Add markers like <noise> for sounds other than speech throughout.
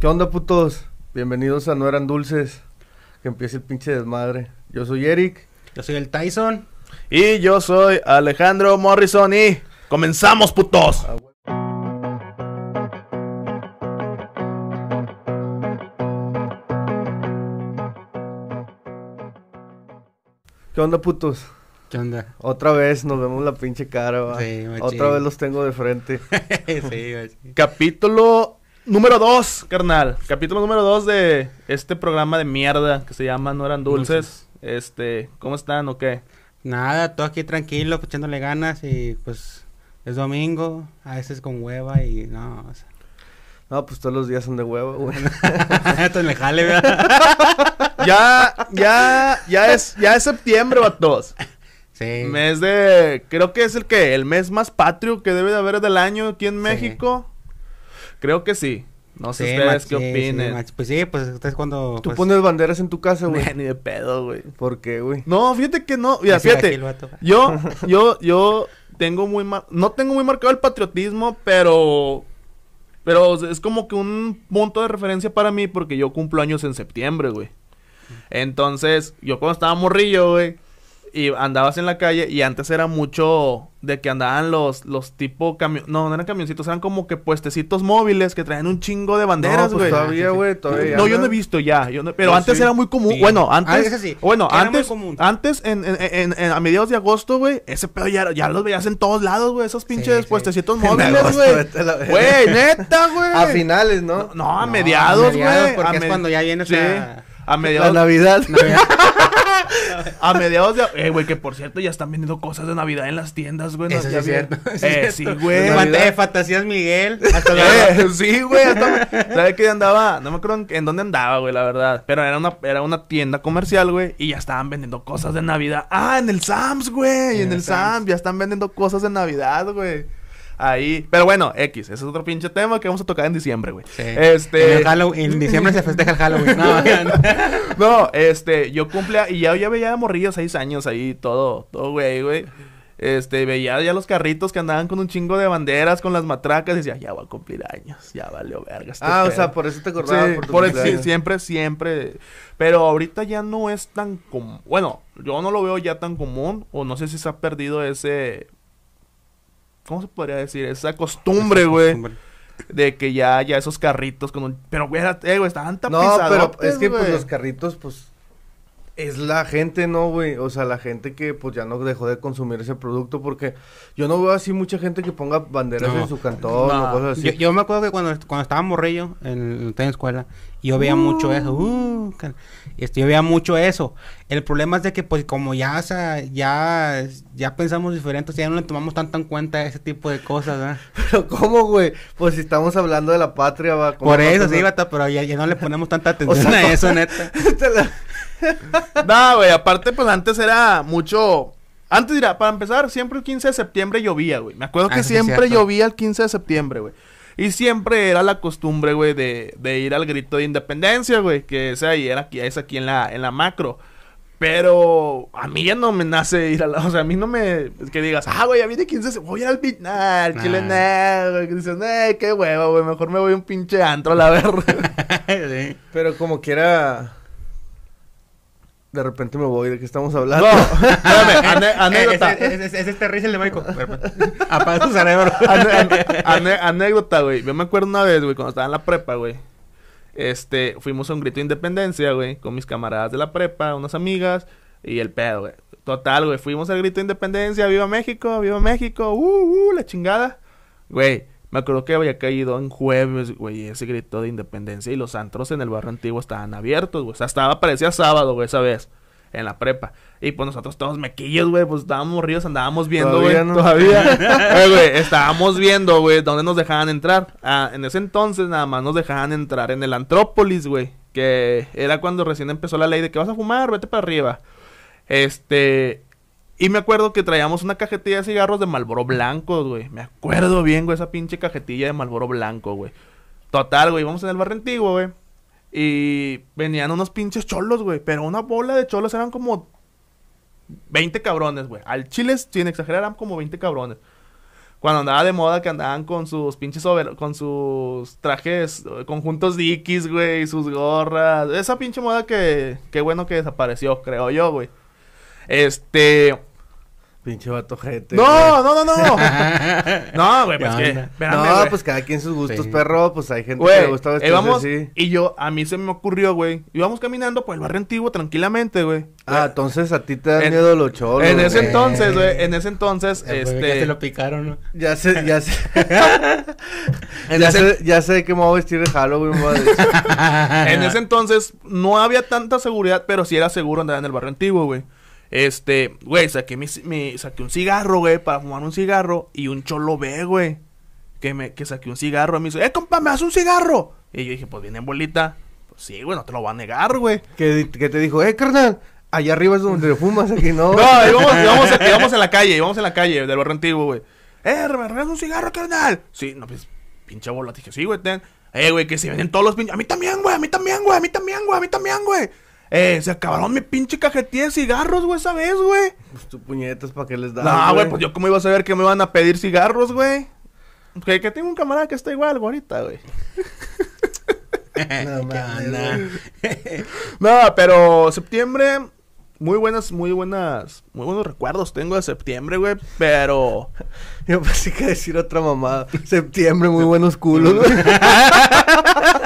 ¿Qué onda, putos? Bienvenidos a No Eran Dulces. Que empiece el pinche desmadre. Yo soy Eric. Yo soy el Tyson. Y yo soy Alejandro Morrison y comenzamos, putos. ¿Qué onda, putos? ¿Qué onda? Otra vez nos vemos la pinche cara, va. Sí, machín. Otra vez los tengo de frente. <laughs> sí. Capítulo número 2, carnal. Capítulo número 2 de este programa de mierda que se llama No eran dulces. Este, ¿cómo están o qué? Nada, todo aquí tranquilo, pues, echándole ganas y pues es domingo, a veces con hueva y no, o sea. No, pues todos los días son de huevo, güey. <laughs> Esto me jale, ¿verdad? <laughs> Ya, ya, ya es, ya es septiembre, vatos. Sí. Mes de, creo que es el que, el mes más patrio que debe de haber del año aquí en Sí. Creo que sí. No sé Sí, ustedes qué sí, sí, opinen. mach- pues sí, pues ustedes cuando... Tú pues, pones banderas en tu casa, güey. <laughs> Ni de pedo, güey. ¿Por qué, güey? No, fíjate que no. Mira, fíjate. Yo, <laughs> yo, yo tengo muy mar... No tengo muy marcado el patriotismo, pero... Pero es como que un punto de referencia para mí porque yo cumplo años en septiembre, güey. Entonces, yo cuando estaba morrillo, güey, y andabas en la calle y antes era mucho de que andaban los, los tipo camión... No, no eran camioncitos, eran como que puestecitos móviles que traían un chingo de banderas, no, güey. pues todavía, güey, todavía. No, yo no he visto ya. yo no- pero No, antes sí. era muy común. Sí. Bueno, antes. Ah, sí. Bueno, Era muy antes. común. Antes, en, en, en- en- a mediados de agosto, güey, ese pedo ya, ya los veías en todos lados, güey. Esos pinches sí. puestecitos <laughs> móviles, güey. la. Güey, neta, <laughs> güey. A finales, ¿no? No, no, a No, mediados, güey. porque a es me- cuando ya viene A La mediados, Navidad. Navidad. <laughs> a mediados de. Eh, güey, que por cierto ya están vendiendo cosas de Navidad en las tiendas, güey. Eso sí es cierto. <laughs> Eh, sí, güey. Eh, Fantasías Miguel. <laughs> Hasta la... Eh, sí, güey. hasta- ¿Sabe qué andaba? No me acuerdo en, en dónde andaba, güey, la verdad. Pero era una, era una tienda comercial, güey. Y ya estaban vendiendo cosas de Navidad. Ah, en el Sams, güey. En, En el el Sams. Sam's. Ya están vendiendo cosas de Navidad, güey. Ahí. Pero bueno, X. Ese es otro pinche tema que vamos a tocar en diciembre, güey. Sí. Este. En, el Halloween- en diciembre se festeja el Halloween. <laughs> No, No, este, yo cumple y ya, ya veía morrillos seis años ahí, todo, todo güey, güey. Este, veía ya los carritos que andaban con un chingo de banderas, con las matracas, y decía, ya voy a cumplir años, ya valió verga. este Ah, o pedo". sea, por eso te acordabas. Sí, por tu por el- siempre, siempre. Pero ahorita ya no es tan común. Bueno, yo no lo veo ya tan común. O no sé si se ha perdido ese. ¿Cómo se podría decir? Esa costumbre, güey. De que ya, ya esos carritos con un. Pero, güey, era- eh, güey, estaban No, pero es que pues güey. los carritos, pues, es la gente, ¿no, güey? O sea, la gente que pues ya no dejó de consumir ese producto porque yo no veo así mucha gente que ponga banderas No. en su cantón No. o cosas así. Yo, yo me acuerdo que cuando, cuando estaba morrillo en, en escuela, yo veía mucho eso. Uh, este, yo veía mucho eso. El problema es de que, pues, como ya, o sea, ya, ya pensamos diferente, o sea, ya no le tomamos tanto en cuenta ese tipo de cosas, ¿verdad? <laughs> Pero ¿cómo, güey? Pues si estamos hablando de la patria, va. ¿cómo Por eso, sí, bata, pero ya, ya no le ponemos tanta <laughs> atención sea, a eso, neta. <laughs> <laughs> No, güey, aparte, pues antes era mucho. Antes, mira, para empezar, siempre el 15 de septiembre llovía, güey. Me acuerdo Ah, que es siempre llovía el 15 de septiembre, güey. Y siempre era la costumbre, güey, de, de ir al grito de independencia, güey. Que ese ahí era aquí, es aquí en la, en la macro. Pero a mí ya no me nace ir a la... O sea, a mí no me... Que digas, ah, güey, viene 15 de septiembre, voy a ir al beat. Nah, al chile, Nah. nah, güey. Que dices, eh, qué hueva, güey. Mejor me voy a un pinche antro a la verga. <laughs> Sí. Pero como quiera... De repente me voy, ¿de qué estamos hablando? no, <laughs> espérame, ane- <laughs> anécdota. Es, es, es este risa el de Michael. <laughs> Apaga tu cerebro. Ane- ane- ane- anécdota, güey. Yo me acuerdo una vez, güey, cuando estaba en la prepa, güey. Este, fuimos a un grito de independencia, güey, con mis camaradas de la prepa, unas amigas y el pedo, güey. Total, güey, fuimos al grito de independencia, viva México, viva México, uh, uh, la chingada. Güey, me acuerdo que había caído en jueves, güey, ese grito de independencia y los antros en el barrio antiguo estaban abiertos, güey. O sea, estaba, parecía sábado, güey, esa vez, en la prepa. Y pues nosotros todos mequillos, güey, pues estábamos ríos, andábamos viendo, güey. Todavía no. Todavía. <laughs> Güey, estábamos viendo, güey, dónde nos dejaban entrar. Ah, en ese entonces nada más nos dejaban entrar en el Antrópolis, güey. Que era cuando recién empezó la ley de que vas a fumar, vete para arriba. Este. Y me acuerdo que traíamos una cajetilla de cigarros de Malboro blancos, güey. Me acuerdo bien, güey, esa pinche cajetilla de Malboro blanco, güey. Total, güey, íbamos en el barrio antiguo, güey. Y venían unos pinches cholos, güey. Pero una bola de cholos eran como 20 cabrones, güey. Al chile, sin exagerar, eran como 20 cabrones. Cuando andaba de moda que andaban con sus pinches over, con sus trajes, eh, conjuntos Dickies, güey, sus gorras. Esa pinche moda que, qué bueno que desapareció, creo yo, güey. Este, Pinche vato gente. no, no, no, no. <laughs> No, güey, pues ¿Qué que, espérame, no, güey. pues cada quien sus gustos, Sí. perro. Pues hay gente que le Güey, gusta vestirse así. y yo, a mí se me ocurrió, güey. Íbamos caminando por el barrio antiguo tranquilamente, güey. Ah, entonces a ti te dan En- miedo los cholos. en ese güey. entonces, güey, en ese entonces, Ya, este... ya se lo picaron, ¿no? Ya sé, ya sé. <laughs> En ya, ese- sé ya sé que me voy a vestir de Halloween, madre. En <laughs> ese entonces no había tanta seguridad, pero sí era seguro andar en el barrio antiguo, güey. Este, güey, saqué, mi, mi- saqué un cigarro, güey, para fumar un cigarro y un cholo ve, güey. Que, me, que saqué un cigarro y me dice, eh, compa, ¿me das un cigarro? Y yo dije, pues viene en bolita. Pues sí, güey, no te lo va a negar, güey. que, que te dijo, eh, carnal, allá arriba es donde fumas, aquí no. <laughs> No, <laughs> íbamos, íbamos, íbamos en la calle, íbamos en la calle del barrio antiguo, güey. Eh, ¿me regalas un cigarro, carnal? Sí, no, pues, pinche bola. Dije, sí, güey, ten. Eh, güey, que si vienen todos los pinches. A mí también, güey, a mí también, güey, a mí también, güey, a mí también, güey. Eh, se acabaron mi pinche cajetilla de cigarros, güey, esa vez, güey. Pues tu puñetas, ¿para qué les das? No, güey, pues yo cómo iba a saber que me iban a pedir cigarros, güey. Que, que tengo un camarada que está igual, güey, ahorita, <laughs> güey. No <laughs> ¿Qué mames, onda? <laughs> No, pero septiembre, muy buenas, muy buenas, muy buenos recuerdos tengo de septiembre, güey, pero... <laughs> Yo pensé que decir otra mamada. Septiembre, muy buenos culos, <laughs> güey.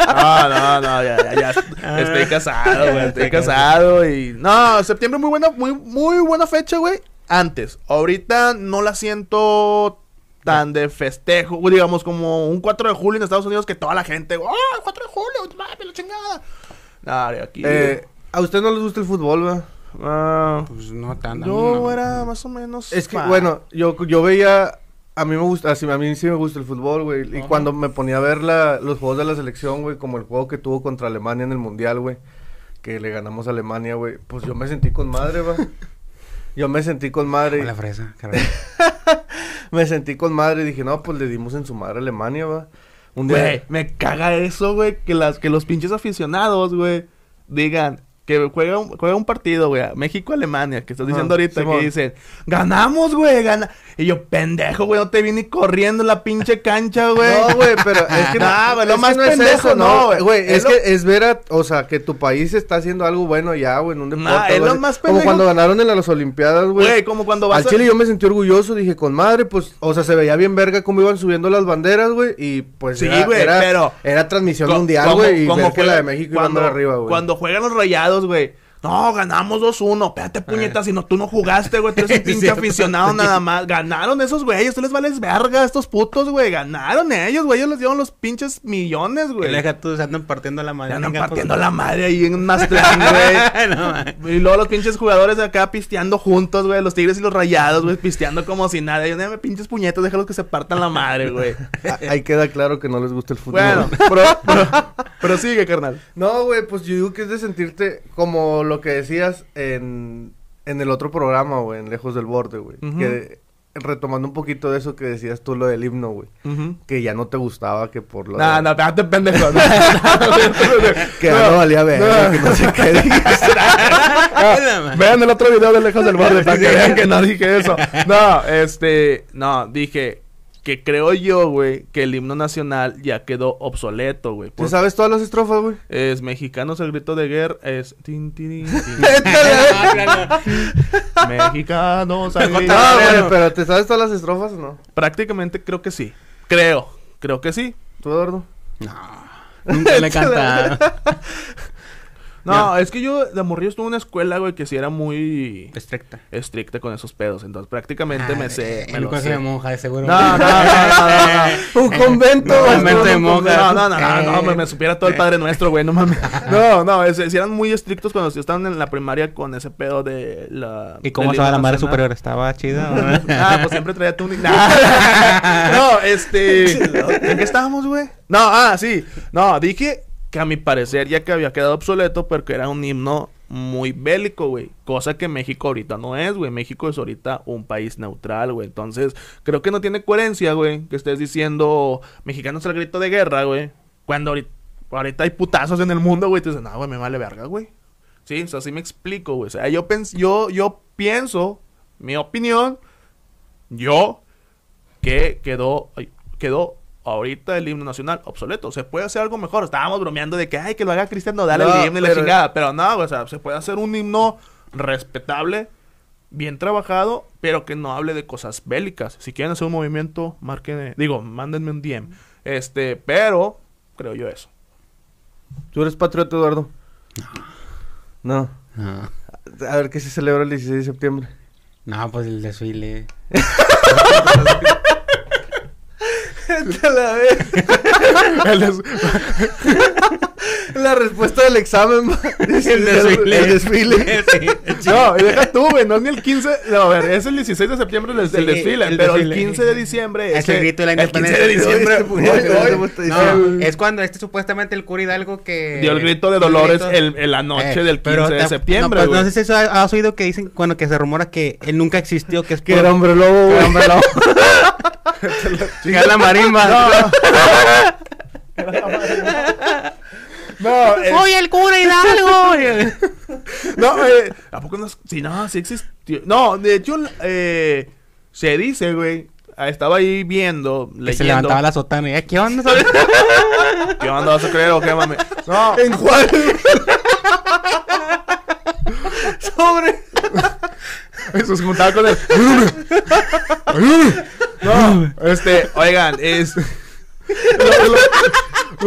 No, no, no, ya, ya, ya. Estoy casado, güey. Estoy casado y. No, septiembre muy buena, muy, muy buena fecha, güey. Antes. Ahorita no la siento tan de festejo, digamos, como un 4 de julio en Estados Unidos que toda la gente, ¡oh, 4 de julio! ¡Mami, la chingada! Aquí. Eh, ¿A usted no les gusta el fútbol, güey? Ah, Pues no tanto. yo no. era más o menos. Es que, bueno, yo, yo veía... A mí me gusta, así, a mí sí me gusta el fútbol, güey. Y cuando me ponía a ver la, los juegos de la selección, güey, como el juego que tuvo contra Alemania en el Mundial, güey, que le ganamos a Alemania, güey, pues yo me sentí con madre, va. <laughs> Yo me sentí con madre. La fresa, caray. <laughs> Me sentí con madre y dije, no, pues le dimos en su madre a Alemania, va. Un día. Güey, me caga eso, güey, que las que los pinches aficionados, güey, digan que juega un, juega un partido, güey, México-Alemania, que estás diciendo ahorita, Simón. que dicen, ganamos, güey, gana. Y yo, pendejo, güey, no te vi ni corriendo en la pinche cancha, güey. No, güey, pero <laughs> es que No, güey, lo es más que no es eso, no, güey. Güey, Es es, lo- que es ver a, o sea, que tu país está haciendo algo bueno ya, güey, en un deporte. Nah, es lo más Como pendejo. cuando ganaron en las Olimpiadas, güey. Güey, como cuando vas Al a- Chile yo me sentí orgulloso, dije, con madre, pues, o sea, se veía bien verga cómo iban subiendo las banderas, güey, y pues Sí, era, güey, era, pero- era transmisión mundial, como- güey, y como que la de México iba arriba, güey. Cuando juegan los rayados, güey. No, ganamos 2-1. Espérate, puñetas, si no, tú no jugaste, güey. Tú eres <laughs> un pinche cierto. aficionado nada más. Ganaron esos güeyes. Tú les vales verga a estos putos, güey. Ganaron ellos, güey. Ellos les dieron los pinches millones, güey. deja tú, se andan partiendo la madre. Se andan Venga, partiendo pues. la madre ahí en Mazatlán, <laughs> güey. no. Y luego los pinches jugadores de acá pisteando juntos, güey. Los tigres y los rayados, güey. Pisteando como si nada. Yo, me pinches puñetos, déjalos que se partan la madre, güey. Ah, <laughs> Ahí queda claro que no les gusta el fútbol. Bueno, pero, pero, pero sigue, carnal. No, güey, pues yo digo que es de sentirte como lo que decías en, en el otro programa, güey, en Lejos del Borde, güey. Ujú. Que retomando un poquito de eso que decías tú, lo del himno, güey. Ujú. Que ya no te gustaba que por lo No, de- no, espérate, pendejo. <laughs> No, no, Que ya no valía ver, que no sé qué <laughs> no. <laughs> Vean el otro video de Lejos del Borde para que vean que no dije eso. No, este, no, dije que creo yo, güey, que el himno nacional ya quedó obsoleto, güey. ¿Tú Porque sabes todas las estrofas, güey? es mexicanos el grito de guerra, es tin, tin. <laughs> <laughs> mexicanos al grito Ah, de güey, guerra. pero ¿te sabes todas las estrofas o no? Prácticamente creo que sí. Creo, creo que sí. ¿Tú, Eduardo? No. Nunca le he <laughs> cantado. No, es que yo de morrillo estuve en una escuela, güey, que sí era muy Estricta. estricta con esos pedos. Entonces prácticamente me sé, me El lo colegio sé. de monja, de seguro. No, no, no, no, no, <laughs> Un convento, güey, convento de un monjas. No, no, no, no, no, me, me supiera todo el Padre Nuestro, güey, no mames. No, no, es, es- eran muy estrictos cuando estaban en la primaria con ese pedo de la... ¿Y cómo estaba la madre superior? ¿Estaba chida? <laughs> Ah, pues siempre traía tu... <laughs> No, este... ¿En qué estábamos, güey? No, ah, sí. No, dije que a mi parecer ya que había quedado obsoleto porque era un himno muy bélico, güey. Cosa que México ahorita no es, güey. México es ahorita un país neutral, güey. Entonces, creo que no tiene coherencia, güey, que estés diciendo mexicanos al grito de guerra, güey. Cuando ahorita, hay putazos en el mundo, güey. Tú dices, no, güey, me vale verga, güey. Sí, o me explico, güey. O sea, yo, yo, yo pienso, mi opinión, yo que quedó, quedó ahorita el himno nacional obsoleto. Se puede hacer algo mejor. Estábamos bromeando de que, ay, que lo haga Cristiano, dale No, el himno y la pero- chingada. Pero no, o sea, se puede hacer un himno respetable, bien trabajado, pero que no hable de cosas bélicas. Si quieren hacer un movimiento, marquen, digo, mándenme un DM. Este, pero creo yo eso. ¿Tú eres patriota, Eduardo? No. No, A ver, ¿qué se celebra el 16 de septiembre? no, pues el desfile. <laughs> la <laughs> La respuesta del examen. El desfile. El desfile. Sí, No, y deja tú, güey, no es ni el 15, no, a ver, es el 16 de septiembre el, el Sí, desfile, el pero desfile. el 15 de diciembre Es el grito de la El 15 de independencia. diciembre. No, es cuando este supuestamente el cura Hidalgo que... dio el grito de el Dolores grito. el, en la noche Eh, del 15 pero de septiembre, No, pues, no sé si eso ha- has oído que dicen, cuando que se rumora que él nunca existió, que es Que era hombre lobo, güey. era hombre lobo. <laughs> <laughs> Era la marimba. <laughs> No, es- ¡Soy el cura Hidalgo! no, eh, ¿a poco no? Sí, no, sí existió. No, de hecho, eh, se dice, güey, ah, estaba ahí viendo, que se leyendo. levantaba la sotana y "Eh, ¿qué onda? <laughs> ¿Qué onda vas a creer o qué, mami? No, ¿En cuál? Sobre. <laughs> Eso se juntaba con el. no, este, oigan, es. <laughs> Lo, lo-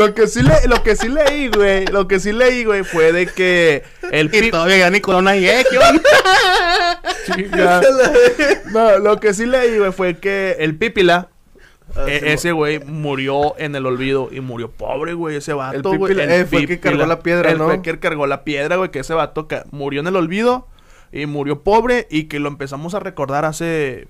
lo que sí le, lo que sí leí, güey, lo que sí leí, güey, fue de que el Y pi- todavía ya ni corona y ¿eh? ¿Qué onda? <laughs> No, lo que sí leí, güey, fue que el Pípila, e- sí, ese güey murió en el olvido y murió pobre, güey, ese vato, El güey. Pípila, eh, fue el que cargó la piedra, Él ¿no? Fue el que cargó la piedra, güey, que ese vato murió en el olvido y murió pobre y que lo empezamos a recordar hace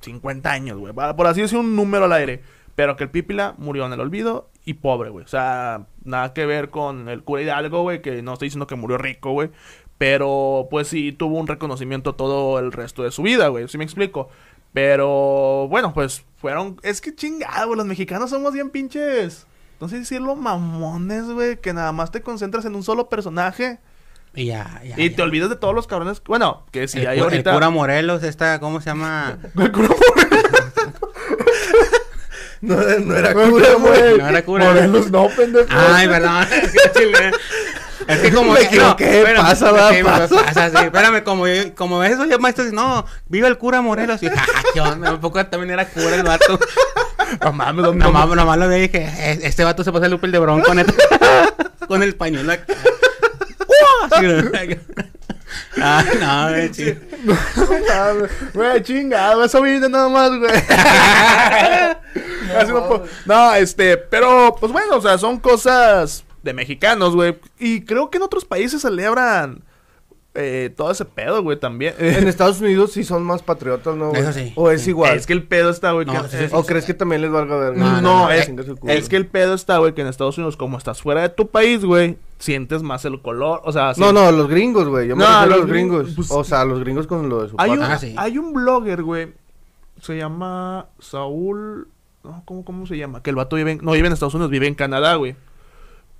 50 años, güey. Por así decir un número al aire. Pero que el Pípila murió en el olvido y pobre, güey. O sea, nada que ver con el cura Hidalgo, güey, que no estoy diciendo que murió rico, güey. Pero pues sí tuvo un reconocimiento todo el resto de su vida, güey. ¿Sí me explico? Pero bueno, pues fueron... Es que chingado, güey. Los mexicanos somos bien pinches... No sé decirlo, mamones, güey. Que nada más te concentras en un solo personaje. Y ya, ya. y ya. te olvidas de todos los cabrones... Bueno, que si el, hay ahorita... el cura Morelos, esta, ¿cómo se llama? <laughs> El cura <laughs> No, no era cura, güey. No era cura. Morelos no, pendejo. Ay, perdón. <laughs> es que chile. Es que como Me que- equivoqué, espérame, pasa, va, me pasa. pasa, sí. Espérame, como, yo- como eso ya maestro dice, no, viva el cura Morelos. Y yo, "Ja, ¿qué onda? Un poco también era cura el vato. No mames, ¿dónde- Nomás, nomás lo dije, "Eh, este vato se pasa el Lupe el de bronco, neta. Con el pañuelo acá. Ah, no, güey, nada más, güey. <laughs> No, puedo- no, este, pero, pues bueno, o sea, son cosas de mexicanos, güey. Y creo que en otros países celebran eh, todo ese pedo, güey, también. En <laughs> Estados Unidos sí son más patriotas, ¿no? güey? Eso sí. O es Sí. igual. Es que el pedo está, güey. No, que- sí, sí, es- ¿O crees que también les valga verga? No, No, no, no, es, culo. es que el pedo está, güey, que en Estados Unidos, como estás fuera de tu país, güey, sientes más el color. O sea, No, no, los gringos, güey. Yo me No, refiero a los gringos. gringos, pues- o sea, los gringos con lo de su Hay un. Ah, sí. hay un blogger, güey. Se llama Saúl. No, ¿cómo, ¿Cómo se llama? Que el vato vive en, no vive en Estados Unidos, vive en Canadá, güey.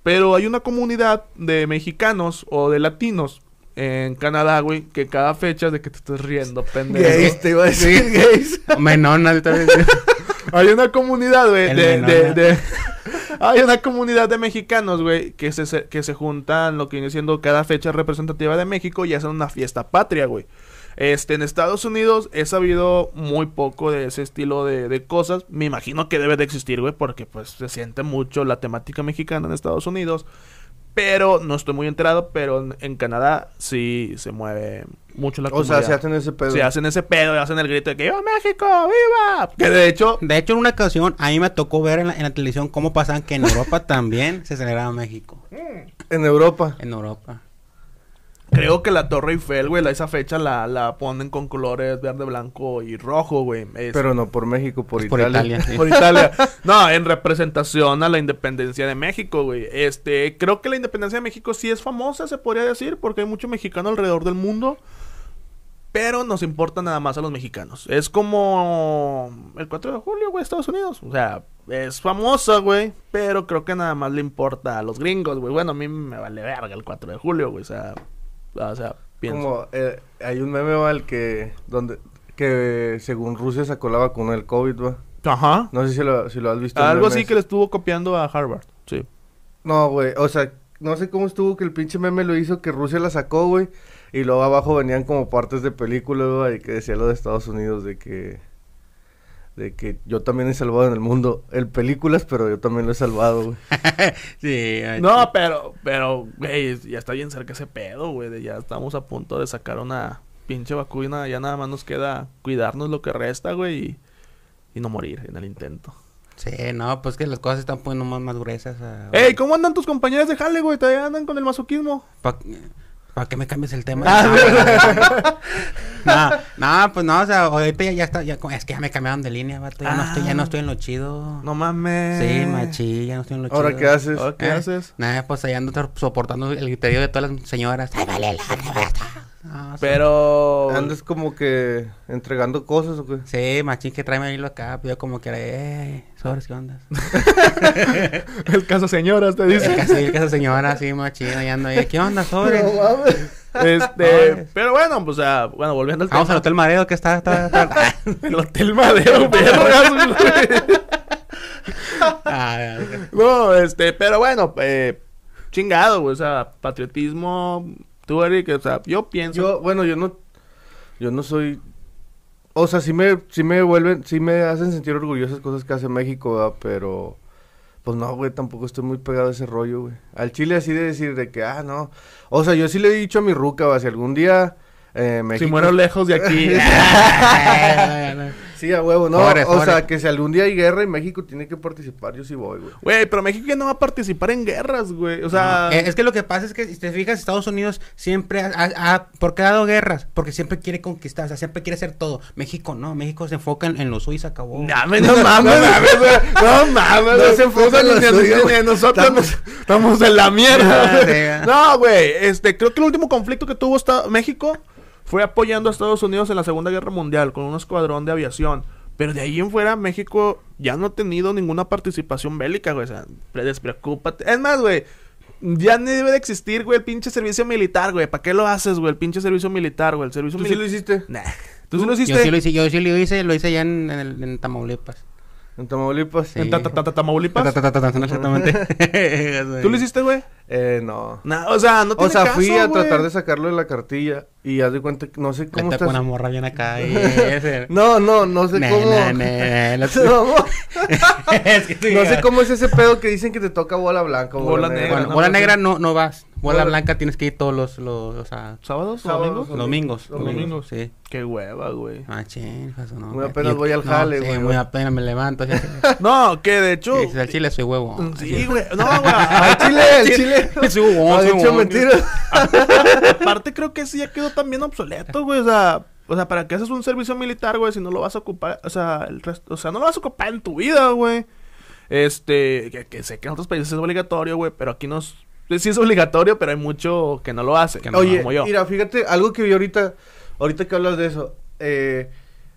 Pero hay una comunidad de mexicanos o de latinos en Canadá, güey, que cada fecha de que te estás riendo, pendejo. Gays, te iba a decir gays. Menona, <laughs> Hay una comunidad, güey, de, de, de- <laughs> Hay una comunidad de mexicanos, güey, que se, se- que se juntan lo que viene siendo cada fecha representativa de México y hacen una fiesta patria, güey. Este, en Estados Unidos he sabido muy poco de ese estilo de, de cosas. Me imagino que debe de existir, güey, porque pues se siente mucho la temática mexicana en Estados Unidos. Pero no estoy muy enterado, pero en, en Canadá sí se mueve mucho la O comunidad. sea, se hacen ese pedo. Se hacen ese pedo y hacen el grito de que ¡Viva México! ¡Viva! Que de hecho, De hecho, en una ocasión, a mí me tocó ver en la, en la televisión cómo pasaban que en Europa <laughs> también se celebraba México. En Europa. En Europa. Creo que la Torre Eiffel, güey, la- esa fecha la, la ponen con colores verde, blanco y rojo, güey. Es- Pero no por México, por Es por Italia. Italia, sí. <laughs> por Italia. No, en representación a la independencia de México, güey. Este, creo que la independencia de México sí es famosa, se podría decir, porque hay mucho mexicano alrededor del mundo. Pero nos importa nada más a los mexicanos. Es como el 4 de julio, güey, Estados Unidos. O sea, es famosa, güey. Pero creo que nada más le importa a los gringos, güey. Bueno, a mí me vale verga el 4 de julio, güey. O sea, o sea, pienso. Como eh, hay un meme, va, el que donde que según Rusia sacó la vacuna del COVID, va. Ajá. No sé si lo, si lo has visto. Algo así que le estuvo copiando a Harvard. Sí. No, güey, o sea, no sé cómo estuvo que el pinche meme lo hizo, que Rusia la sacó, güey. Y luego abajo venían como partes de película, güey, que decía lo de Estados Unidos, de que... De que yo también he salvado en el mundo. El películas, pero yo también lo he salvado, güey. <laughs> sí, ay, No, pero, pero, güey, ya está bien cerca ese pedo, güey. Ya estamos a punto de sacar una pinche vacuna. Ya nada más nos queda cuidarnos lo que resta, güey. Y, y no morir en el intento. Sí, no, pues que las cosas están poniendo más, más gruesas. ah, Ey, ¿cómo andan tus compañeras de jale, güey? ¿Todavía andan con el masoquismo? ¿Para qué me cambies el tema? <laughs> Ah, <laughs> no, no, pues no, o sea, ahorita ya, ya está, ya, es que ya me cambiaron de línea, vato, ya, no estoy, ya no estoy en lo chido. No mames. Sí, machi, ya no estoy en lo chido. Ahora, ¿qué haces? Ahora, ¿Qué Eh, haces? Nada, pues allá ando soportando el griterío de todas las señoras. Ay, vale, la basta. No, sí. Pero... ¿Andas como que entregando cosas o qué? Sí, machín, que tráeme hilo acá, yo como que, eh, sobres, ¿qué onda? <laughs> el caso señoras, te El dice. caso, el caso señora, sí, machín, allá ando ahí, ¿qué onda, sobres? Este, No, es- pero bueno, pues, o sea, bueno, volviendo al Vamos al. Hotel Mareo que está, está, está- <laughs> El Hotel Madero, <laughs> vergas, güey. Ah, No, este, pero bueno, eh, chingado, güey, o sea, patriotismo, tú, Eric, o sea, yo pienso... Yo, bueno, yo no... Yo no soy... O sea, sí me, sí me vuelven... Sí me hacen sentir orgulloso las cosas que hace México, ¿verdad? Pero... Pues no, güey, tampoco estoy muy pegado a ese rollo, güey. Al Chile así de decir de que, ah, no. O sea, yo sí le he dicho a mi ruca, va, si algún día eh, México... Si muero <laughs> lejos de aquí. <laughs> <laughs> Sí, a huevo, no. Pobre, o pobre. sea, que si algún día hay guerra y México tiene que participar, yo sí voy, güey. Güey, pero México ya no va a participar en guerras, güey. O sea, Eh, es que lo que pasa es que si te fijas, Estados Unidos siempre ha, ha- ha- ¿por qué ha dado guerras? Porque siempre quiere conquistar, o sea, siempre quiere hacer todo. México no, México se enfoca en, en lo suyo y se acabó. no <laughs> mames, no mames, güey. no mames, No se enfocan Ni- en lo nosotros nos- <laughs> estamos en la mierda. No, güey, este, creo que el último conflicto que tuvo esta- México fue apoyando a Estados Unidos en la Segunda Guerra Mundial con un escuadrón de aviación. Pero de ahí en fuera, México ya no ha tenido ninguna participación bélica, güey. O sea, pre- despreocúpate. Es más, güey, ya ni debe de existir, güey, el pinche servicio militar, güey. ¿Para qué lo haces, güey? El pinche servicio militar, güey. El servicio ¿Tú sí lo hiciste? Nah. ¿Tú sí lo hiciste? Yo sí lo hice, yo sí lo hice, lo hice ya en, en, el- en Tamaulipas. En Tamaulipas. Sí. ¿En ta- ta- ta- ta- Tamaulipas? Ta, ta, ta, ta, ta, Exactamente. <laughs> ¿Tú lo hiciste, güey? Eh, no. O sea, no O tiene sea, caso, fui a güey. tratar de sacarlo de la cartilla y haz de cuenta que no sé cómo Vete estás. con una morra bien acá <laughs> y ese. No, no, no sé Ne, cómo. ne, ne, <laughs> no- No, Es que sí, no sé cómo es ese pedo que dicen que te toca bola blanca o Bola negra, negra. Bueno, no, bola no, negra no, no vas. Bola blanca tienes que ir todos los, los o sea, ¿Sábados? Sábados, ¿Domingos? Domingos. Domingos. Sí. Qué hueva, güey. Ah, ching, eso no. Muy apenas yo- voy al no, jale, sí, güey. muy apenas me levanto. así- <laughs> No, que de hecho... Sí, al chile soy huevo. Sí, güey. No, <laughs> güey. Al chile, al chile. <laughs> Soy No, de hecho, huevón. mentira. Aparte creo que sí ya quedó también obsoleto, güey. O sea, o sea, ¿para qué haces un servicio militar, güey? Si no lo vas a ocupar, o sea, el resto, o sea, no lo vas a ocupar en tu vida, güey. Este, que, que sé que en otros países es obligatorio, güey, pero aquí no es, sí es obligatorio, pero hay mucho que no lo hace, Que no, Oye, como yo. mira, fíjate, algo que vi ahorita, ahorita que hablas de eso, eh,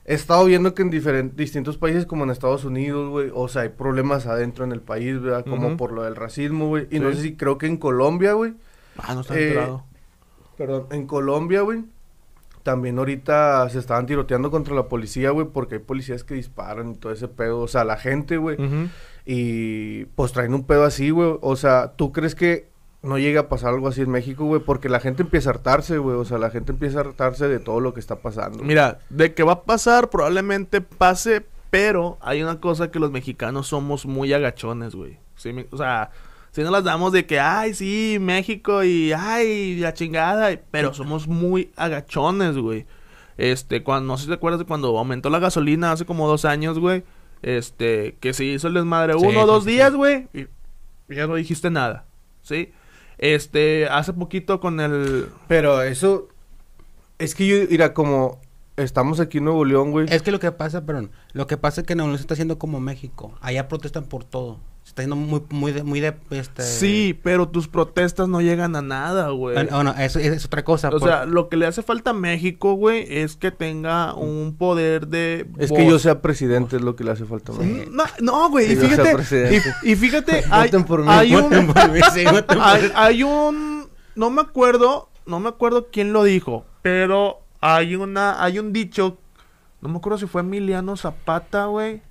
he estado viendo que en diferentes, distintos países como en Estados Unidos, güey, o sea, hay problemas adentro en el país, ¿verdad? Como por lo del racismo, güey. Y no sé si creo que en Colombia, güey, Ah, no está eh, enterado. perdón, en Colombia, güey, también ahorita se estaban tiroteando contra la policía, güey, porque hay policías que disparan y todo ese pedo, o sea, la gente, güey. Y pues traen un pedo así, güey. O sea, ¿tú crees que no llega a pasar algo así en México, güey? Porque la gente empieza a hartarse, güey. O sea, la gente empieza a hartarse de todo lo que está pasando. Mira, de que va a pasar, probablemente pase, pero hay una cosa que los mexicanos somos muy agachones, güey. Sí, o sea, si no las damos de que, ay, sí, México y, ay, la chingada, pero somos muy agachones, güey. Este, cuando, no sé si te acuerdas de cuando aumentó la gasolina hace como dos años, güey. Este, que se hizo el desmadre uno o sí, dos sí, días, güey, y y ya no dijiste nada, ¿sí? Este, hace poquito con el... Pero eso... Es que yo, mira, como estamos aquí en Nuevo León, güey. Es que lo que pasa, perdón, lo que pasa es que no lo está haciendo como México. Allá protestan por todo. Está haciendo muy, muy de, muy de, este... Sí, pero tus protestas no llegan a nada, güey. Bueno, bueno, eso es, es otra cosa. O por- sea, lo que le hace falta a México, güey, es que tenga un poder de. Es voz. que yo sea presidente, es lo que le hace falta. güey. Mm, No, no, güey, Que y fíjate. Y, y fíjate, <laughs> hay, Voten por mí. hay un. Voten por mí, sí, <laughs> voten por hay, hay un. No me acuerdo. No me acuerdo quién lo dijo. Pero hay una. Hay un dicho. No me acuerdo si fue Emiliano Zapata, güey.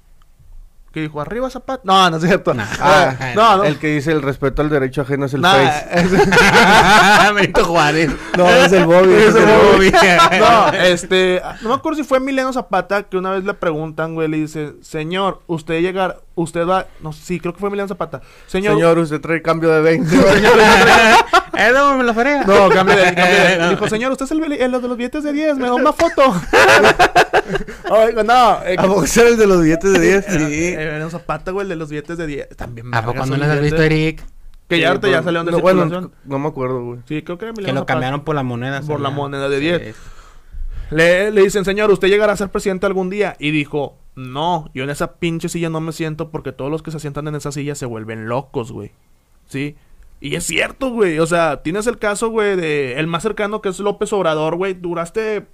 Que dijo, arriba Zapata. No, no es cierto. <laughs> Ah, Ah, no, no. El que dice el respeto al derecho ajeno es el Nah, Face. es- <laughs> <laughs> Benito Juárez. No, es el Bobby. Es es el el Bobby. no, este, no me acuerdo si fue Emiliano Zapata que una vez le preguntan, güey, le dice, señor, usted llegar, usted va, no, sí, creo que fue Emiliano Zapata. Señor, Señor, usted trae cambio de 20. Eh, no, me lo ferea. no, cambio de, cambio de- <laughs> No. dijo, señor, usted es el, el de los billetes de 10, me da una foto. <laughs> Oiga, no, eh, ¿A poco era el de los billetes de 10? era- eh, Emiliano Zapata, güey, el de los billetes de 10, también. ¿A poco no les has visto. Eric? Que ya ahorita ya salieron de no, bueno, circulación. no me acuerdo, güey. Sí, creo que era Que Emiliano lo Zapata. cambiaron por la moneda. Por la moneda de 10. Sí. Le, dicen, señor, usted llegará a ser presidente algún día. Y dijo, no, yo en esa pinche silla no me siento porque todos los que se sientan en esa silla se vuelven locos, güey. ¿Sí? Y es cierto, güey. O sea, tienes el caso, güey, de el más cercano que es López Obrador, güey. Duraste...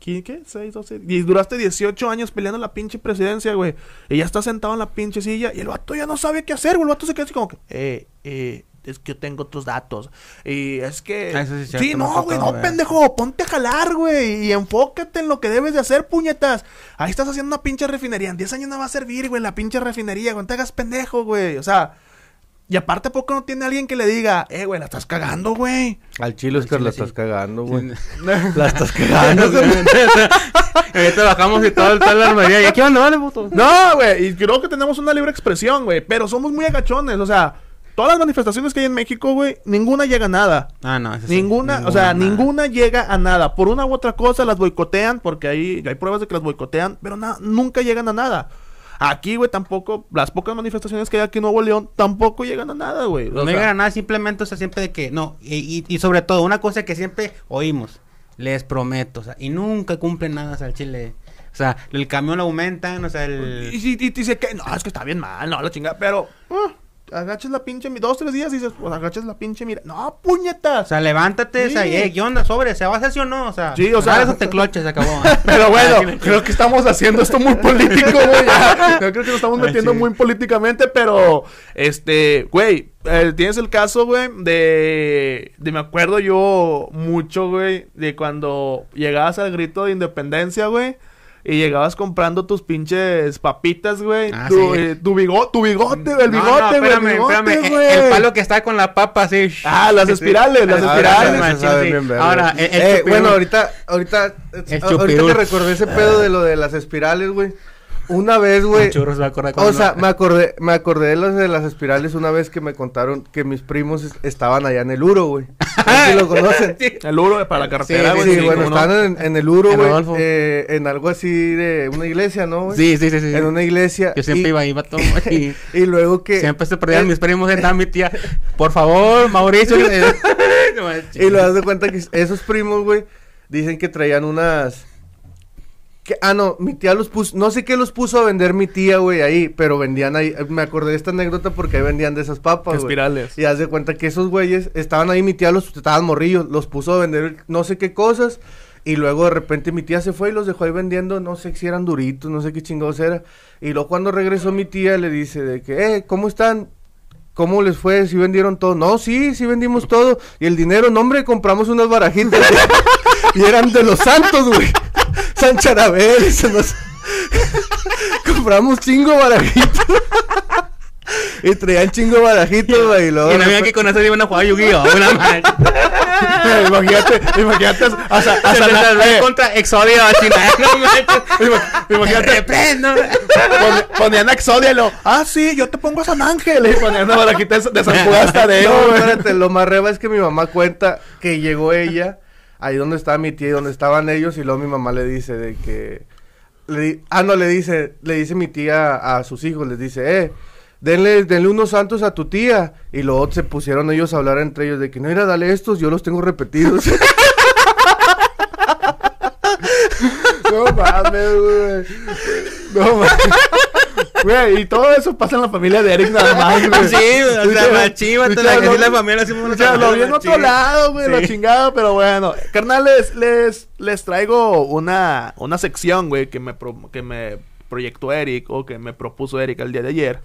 ¿Qué? ¿Qué? ¿6, 12? Y duraste 18 años peleando la pinche presidencia, güey. Y ya está sentado en la pinche silla y el vato ya no sabe qué hacer, güey. El vato se queda así como que, eh, eh, es que yo tengo otros datos. Y es que... Ah, eso sí es no, güey, no, ver. pendejo. Ponte a jalar, güey. Y enfócate en lo que debes de hacer, puñetas. Ahí estás haciendo una pinche refinería. En 10 años no va a servir, güey, la pinche refinería. Güey, no te hagas pendejo, güey. O sea... Y aparte, ¿a poco no tiene alguien que le diga, eh, güey, la estás cagando, güey? Al chile, Oscar, chile, <laughs> la estás cagando, <laughs> güey. La estás cagando, güey. Ahorita bajamos y todo, toda la armería. ¿Y aquí dónde vale, puto? No, güey, y creo que tenemos una libre expresión, güey, pero somos muy agachones, o sea, todas las manifestaciones que hay en México, güey, ninguna llega a nada. Ah, no. eso sí, Ninguna, o sea, nada. ninguna llega a nada. Por una u otra cosa las boicotean, porque hay, hay pruebas de que las boicotean, pero na- nunca llegan a nada. Aquí, güey, tampoco, las pocas manifestaciones que hay aquí en Nuevo León, tampoco llegan a nada, güey. No sea, llegan a nada, simplemente, o sea, siempre de que, no, y, y- y sobre todo, una cosa que siempre oímos, les prometo, o sea, y nunca cumplen nada, o sea, el chile, o sea, el camión lo aumentan, o sea, Y, el... y, y dice que, no, es que está bien mal, no, la chingada, pero, ah, agachas la pinche, mi- dos, tres días y dices, pues agachas la pinche, mira, no, puñetas. O sea, levántate, o sea, eh, ¿qué onda? Sobre, ¿se va a hacer sí o no? O sea, Sí, o sea- eso te cloches, se acabó. <laughs> Pero bueno, Ah, creo que estamos haciendo esto muy político, güey. Yo creo que nos estamos Ay, metiendo sí. muy políticamente, pero, este, güey, eh, tienes el caso, güey, de, de, me acuerdo yo mucho, güey, de cuando llegabas al grito de independencia, güey. Y llegabas comprando tus pinches papitas, güey. Ah, tu, sí. eh, tu bigote, tu bigote, el No, bigote, no, güey. el espérame, bigote, espérame, güey. el palo que está con la papa, así. Ah, las espirales, las espirales. sí. Ahora, el, el Eh, bueno, ahorita, ahorita, El ahorita que recordé ese pedo de lo de las espirales, güey. Una vez, güey. Churros, me acordé O sea, me acordé, me acordé de los de las espirales una vez que me contaron que mis primos es- estaban allá en el Uro, güey. <laughs> Si lo conocen. El uro para la carretera, Sí, güey. Sí, sí, bueno, cómo no. estaban en, en el Uro, En güey. Eh, en algo así de una iglesia, ¿no, güey? Sí, sí, sí, sí. En una iglesia. Yo siempre y, iba ahí, vato. Y <laughs> y luego que. siempre se perdían eh, mis primos, sentaba mi tía. Por favor, Mauricio. <laughs> eh, Y lo das de cuenta que esos primos, güey, dicen que traían unas. Que, ah, no, mi tía los puso. No sé qué los puso a vender mi tía, güey, ahí. Pero vendían ahí. Me acordé de esta anécdota porque ahí vendían de esas papas, güey. Espirales. Y haz de cuenta que esos güeyes estaban ahí, mi tía los estaban morrillos, los puso a vender no sé qué cosas. Y luego de repente mi tía se fue y los dejó ahí vendiendo, no sé si eran duritos, no sé qué chingados era. Y luego cuando regresó mi tía le dice de que, eh, ¿cómo están? ¿Cómo les fue? ¿Sí vendieron todo? No, sí, sí vendimos todo. Y el dinero, no hombre, compramos unas barajitas. <laughs> y eran de los santos, güey. San Charabel, se nos- compramos chingo barajitas. y traían chingo barajitas, güey. Y luego Y no había que con eso iban a jugar Yu-Gi-Oh! Una <laughs> madre. imagínate, imagínate, hasta, hasta la- les eh, contra Exodio a China. No manches. Imagínate, Reprendo. pon- ponían a Exodia y lo, ah, sí, yo te pongo a San Ángel. Y ponían una barajita de de San <laughs> Judas Tadeo, No, güey. espérate, lo más reba es que mi mamá cuenta que llegó ella ahí donde estaba mi tía y donde estaban ellos y luego mi mamá le dice de que le ah no le dice le dice mi tía a sus hijos les dice eh denle denle unos santos a tu tía y luego se pusieron ellos a hablar entre ellos de que no era dale estos yo los tengo repetidos <laughs> no mames güey. No mames Güey, y todo eso pasa en la familia de Eric nada más, güey. Sí, o sea, la que sí la familia así O sea, lo vi en otro lado, güey, la Sí. chingada, pero bueno. Carnales, les, les traigo una, una sección, güey, que me, que me proyectó Eric o que me propuso Eric el día de ayer.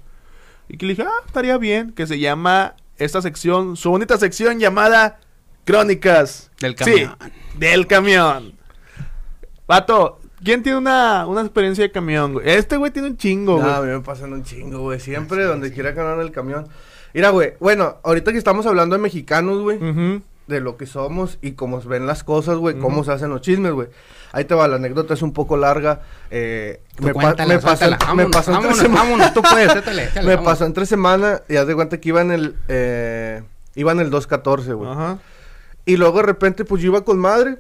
Y que le dije, ah, estaría bien, que se llama esta sección, su bonita sección llamada Crónicas. Del Sí, camión. del camión. Vato, ¿Quién tiene una, una experiencia de camión, güey? Este güey tiene un chingo, No, güey. a mí me pasan un chingo, güey. Siempre donde quiera que en el camión. Mira, güey. Bueno, ahorita que estamos hablando de mexicanos, güey. De lo que somos y cómo se ven las cosas, güey. Cómo se hacen los chismes, güey. Ahí te va, la anécdota es un poco larga. Eh, me, pa- me pasó, me Vámonos, pasó entre vámonos, semana. vámonos, tú puedes, <laughs> Me vámonos. pasó entre semana y haz de cuenta que iba en el... Eh, iba en el 214, güey. Ajá. Y luego de repente, pues yo iba con madre.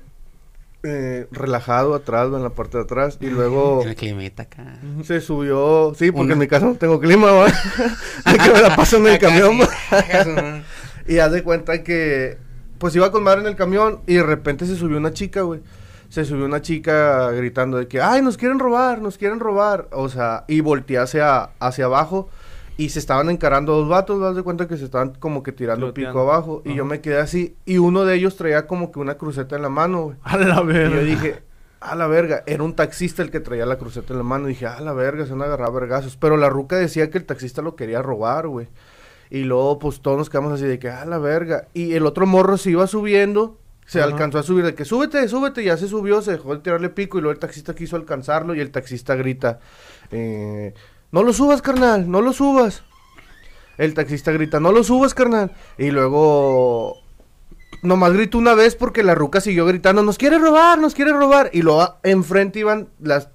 Eh, relajado atrás, en la parte de atrás. Y luego... En el climita acá. Se subió, sí, porque Una- en mi casa no tengo clima, ¿va? <laughs> Que me la paso en el camión. <laughs> Y haz de cuenta que, pues iba con madre en el camión y de repente se subió una chica, güey. Se subió una chica gritando de que, ay, nos quieren robar, nos quieren robar. O sea, y volteé hacia, hacia abajo y se estaban encarando dos vatos, haz de cuenta que se estaban como que tirando pico abajo. Y yo me quedé así y uno de ellos traía como que una cruceta en la mano, güey. A la Y verga. yo dije, a la verga, era un taxista el que traía la cruceta en la mano. Y dije, a la verga, se van a agarrar vergazos. Pero la ruca decía que el taxista lo quería robar, güey. Y luego, pues todos nos quedamos así de que, a la verga. Y el otro morro se iba subiendo, se Ajá. alcanzó a subir, de que súbete, súbete. Ya se subió, se dejó de tirarle pico. Y luego el taxista quiso alcanzarlo. Y el taxista grita, eh, no lo subas, carnal, no lo subas. El taxista grita, no lo subas, carnal. Y luego Nomás gritó una vez porque la ruca siguió gritando, nos quiere robar, nos quiere robar. Y luego enfrente iban las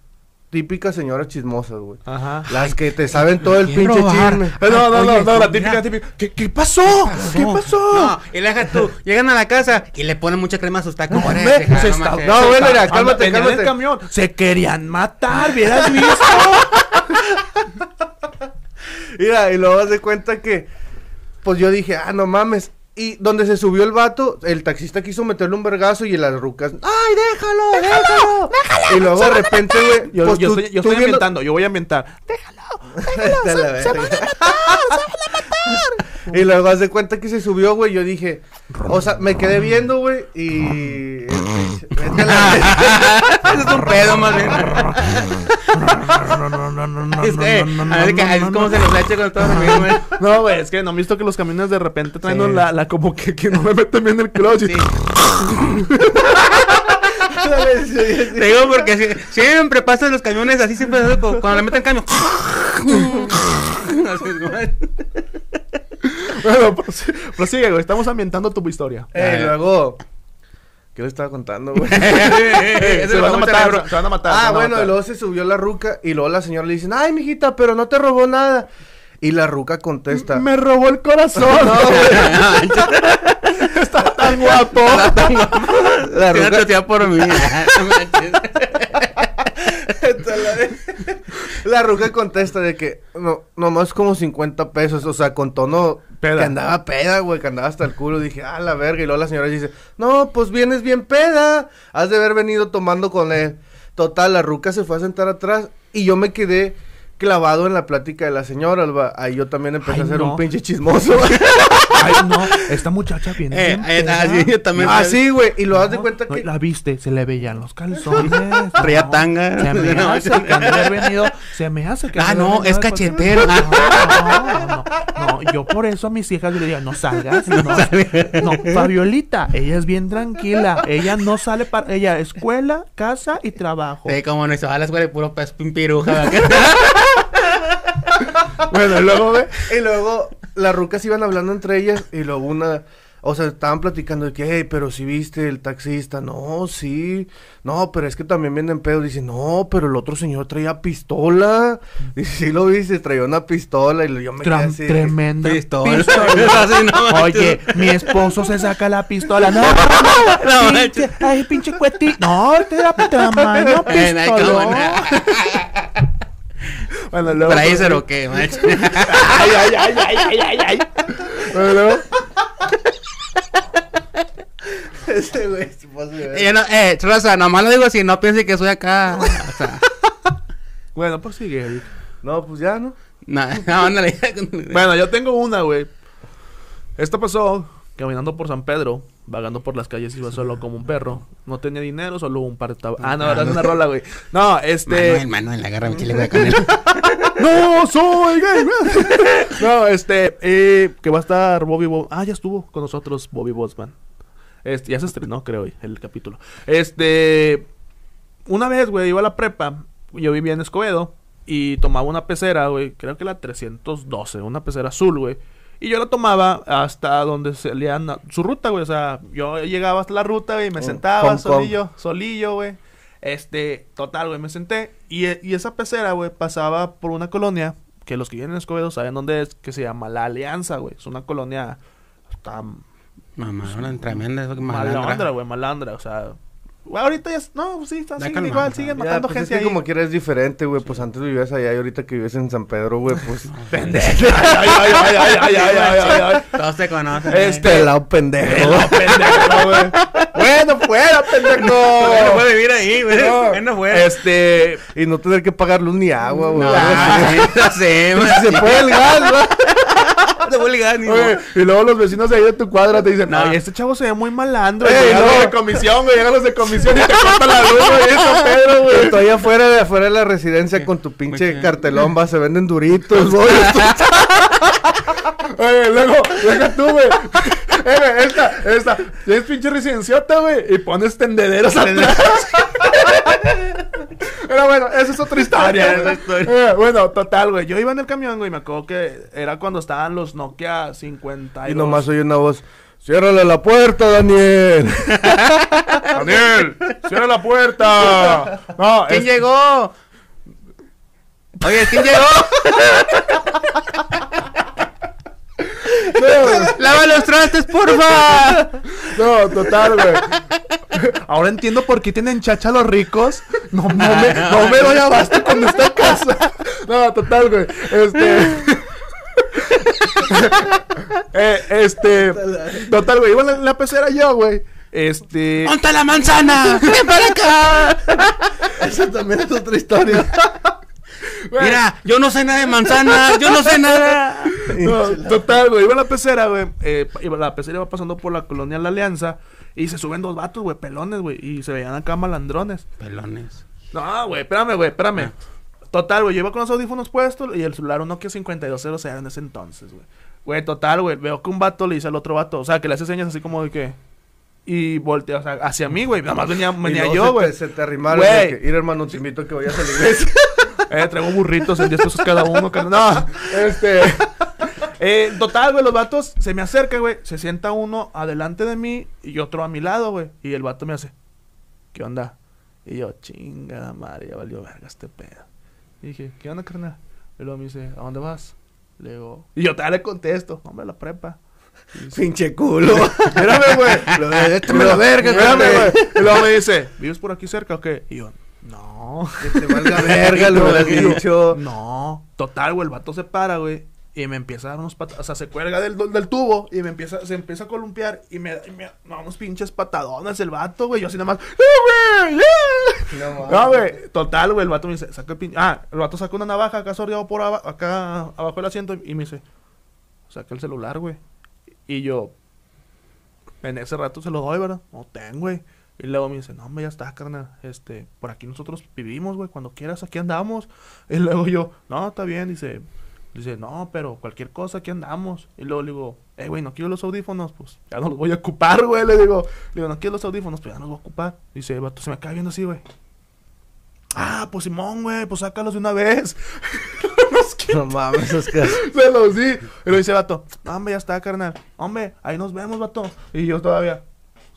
típicas señoras chismosas, güey. Ajá. Las que te saben todo el pinche robar. chisme. No, no, Oye, no, no, la mira. típica, típica. ¿Qué, qué pasó? ¿Qué pasó? No, y le dejas tú. Llegan a la casa y le ponen mucha crema a sus tacos. Se no está- manches. no, bueno, mira, cálmate, en el cálmate. camión. Se querían matar, ¿hubieras visto? <laughs> Mira, y luego de cuenta que, pues yo dije, ah, no mames. Y donde se subió el vato, el taxista quiso meterle un vergazo y las rucas, ¡ay, déjalo, déjalo! y luego de repente, güey, Yo, pues yo tú- estoy, yo tú estoy viendo- ambientando, yo voy a ambientar. Vete a la <laughs> verga. Y luego haz de cuenta que se subió, güey. Yo dije, o sea, me quedé viendo, güey. Y. Vete a la Ese es un pedo más bien. <laughs> Es que, a ver, que así es como se los echa con todo el güey. <laughs> No, güey, es que no he visto que los camiones de repente traen Sí. la, la como que, que no me meten bien el clutch. Sí. Te digo porque si- siempre pasan los camiones así, siempre cuando le meten cambio. <laughs> Así es, güey. Bueno, prosi- prosigue, güey. Estamos ambientando tu historia. Eh, y luego. ¿Qué le estaba contando, güey? <laughs> Se van a matar, se van a matar. Ah, bueno, matar. y luego se subió la ruca. Y luego la señora le dicen, ay, mijita, pero no te robó nada. Y la ruca contesta. Me robó el corazón. <laughs> Está <laughs> tan guapo. La Te ruca, chateaba por mí. <laughs> la ruca contesta de que no, nomás como 50 pesos, o sea, con tono Peda. que andaba peda, güey, que andaba hasta el culo. Dije, ah, la verga. Y luego la señora dice, no, pues vienes bien peda. Has de haber venido tomando con él. Total, la ruca se fue a sentar atrás y yo me quedé clavado en la plática de la señora. Alba. Ahí yo también empecé Ay, a ser no. un pinche chismoso. <laughs> Ay, no. <laughs> Esta muchacha viene. Eh, bien eh, así yo también. ah, sí, güey. Y lo No, das de cuenta no, que... La viste, se le veían los calzones. <laughs> Traía tanga. Se me hace que haber venido. Se me hace que. Ah, no, es cachetero. No, no, no, no, no, yo por eso a mis hijas yo le digo, no salgas. No, <laughs> no, Fabiolita, ella es bien tranquila. Ella no sale para. Ella, escuela, casa y trabajo. Sí, como no se va a la escuela y puro pez pimpiruja. <laughs> Bueno, luego, ve, y luego las rucas iban hablando entre ellas y luego una, o sea, estaban platicando de que, hey, pero si viste el taxista, no, sí, no, pero es que también vienen pedos, dice, no, pero el otro señor traía pistola, <laughs> dice, sí lo viste, traía una pistola y yo me quedé así. tremenda Pistola. <laughs> Oye, mi esposo se saca la pistola. No, No, <laughs> no, pinche, ay, pinche cueti. No, te da tamaño Eh, pistola. Bueno, luego. ¿Fraser o qué, macho? Ay, ay, ay, ay, ay, ay, ay. Bueno, luego. Ese güey, yo no, eh, Rosa, nomás lo digo así, no piense que soy acá. O sea, <laughs> Bueno, pues sigue. No, pues ya, ¿no? no, <laughs> no, ándale. Bueno, yo tengo una, güey. Esto pasó caminando por San Pedro, vagando por las calles, iba solo como un perro. No tenía dinero, solo un par de tab- Ah, no, era una rola, güey. No, este. Manuel, Manuel, agarra mi chile de canela. <laughs> ¡No soy gay! no, este, eh, que va a estar Bobby Bo Ah, ya estuvo con nosotros Bobby Bosman. Este, ya se estrenó, creo, hoy, el capítulo. Este, una vez, güey, iba a la prepa. Yo vivía en Escobedo. Y tomaba una pecera, güey. Creo que la 312. Una pecera azul, güey. Y yo la tomaba hasta donde salía su ruta, güey. O sea, yo llegaba hasta la ruta, güey, y me Oh, sentaba solillo, solillo, güey. Este, total, güey, me senté. Y, y esa pecera, güey, pasaba por una colonia que los que viven en Escobedo saben dónde es, que se llama La Alianza, güey. Es una colonia. Está Mamá, una tremenda. malandra, malandra. güey, malandra. O sea, güey, ahorita ya. No, pues sí, está, siguen calma, igual, siguen Ya, matando pues es gente que ahí. como quieras es diferente, güey. Pues antes vivías allá y ahorita que vives en San Pedro, güey, pues... Pendejo. ay, ay, ay, ay, ay, ay, ay, ay, ay. Todos te conocen. Este- Pelado pendejo. Pelado pendejo, güey. Bueno, fuera, pendejo. no puede vivir ahí, güey. No, Él no fue. Este. Y no tener que pagar luz ni agua, güey. No, <laughs> así. no sé, güey. si se puede el gas, güey. No te voy a ligar ni Oye, y luego los vecinos de ahí de tu cuadra te dicen, No. no, este chavo se ve muy malandro. Ey, y llegan no. los de comisión, güey, llegan los de comisión y te cortan la luz, güey, eso, <laughs> Pedro, güey. Estoy afuera de afuera de la residencia con tu pinche Muy cartelón, va, se venden duritos, <laughs> güey. Oye, luego, deja tú, güey. Eh, esta, esta. Tienes pinche residenciota, güey, y pones tendederos atrás. <laughs> Pero bueno, esa es otra historia. <laughs> Esa güey. historia. Eh, bueno, total, güey. Yo iba en el camión, güey, y me acuerdo que era cuando estaban los Nokia 52. Y nomás oye una voz. Ciérrale la puerta, Daniel. <laughs> Daniel, cierra la puerta. No, ¿Quién es- llegó? Oye, ¿quién llegó? <laughs> ¡Lava los trastes, porfa! No, total, güey. Ahora entiendo por qué tienen chacha los ricos. No, no, me, no me doy abasto cuando está en casa. No, total, güey. Este. <laughs> Eh, este. Total, güey. Iba en la, en la pecera yo, güey. Este. ¡Monta la manzana! <laughs> ¡Ven para acá! Esa también es otra historia. Mira, yo no sé nada de manzana, yo no sé nada. <laughs> no, total, güey. Iba en la pecera, güey. Eh, iba- la pecera iba pasando por la colonia La Alianza. Y se suben dos vatos, güey, pelones, güey. Y se veían acá malandrones. Pelones. No, güey, espérame, güey, espérame. Total, güey, yo iba con los audífonos puestos y el celular un Nokia 5200 era en ese entonces, güey. Güey, total, güey, veo que un vato le dice al otro vato, o sea, que le hace señas así como de que... Y voltea, o sea, hacia mí, güey, nada más venía, Y venía luego yo, güey. Se te arrimaron. Güey. que, Ir, hermano, te invito a que vayas a la iglesia. <laughs> Eh, traigo burritos en 10 pesos cada uno, carnal. No, este... Eh, total, güey, los vatos se me acercan, güey. Se sienta uno adelante de mí y otro a mi lado, güey. Y el vato me hace, ¿qué onda? Y yo, chingada madre, ya valió verga este pedo. Y dije, ¿qué onda, carnal? Y luego me dice, ¿a dónde vas? Le digo, y yo todavía le contesto, hombre, la prepa. Dice, Pinche culo. <laughs> Espérame, güey. Lo de verga, güey. Y luego me dice, ¿vives por aquí cerca o qué? Y yo, no. Que te valga <laughs> verga, lo hubieras dicho. No. Total, güey, el vato se para, güey. Y me empieza a dar unos patadas. O sea, se cuelga del, del tubo y me empieza, se empieza a columpiar. Y me, y me no, unos pinches patadones el vato, güey. Yo así nada más. ¡Eh, güey! ¡Eh! No, mames. No, güey. Total, güey. El vato me dice, saca el pinche. Ah, el vato saca una navaja acá sordeado por aba- acá abajo del asiento. Y me dice, saca el celular, güey. Y yo, en ese rato se lo doy, ¿verdad? No tengo, güey. Y luego me dice, no, hombre, ya está, carnal. Este, por aquí nosotros vivimos, güey. Cuando quieras, aquí andamos. <laughs> Y luego yo, no, está bien. Dice, dice, no, pero cualquier cosa, aquí andamos. Y luego le digo, eh, güey, no quiero los audífonos. Pues ya no los voy a ocupar, güey. Le digo, le digo, no quiero los audífonos, pues ya no los voy a ocupar. Dice, vato se me acaba viendo así, güey. Ah, pues Simón, güey, pues sácalos de una vez. <laughs> No mames, Oscar. <laughs> Se los di. Y lo dice vato, "No, hombre, ya está, carnal. Hombre, ahí nos vemos, vato. Y yo todavía,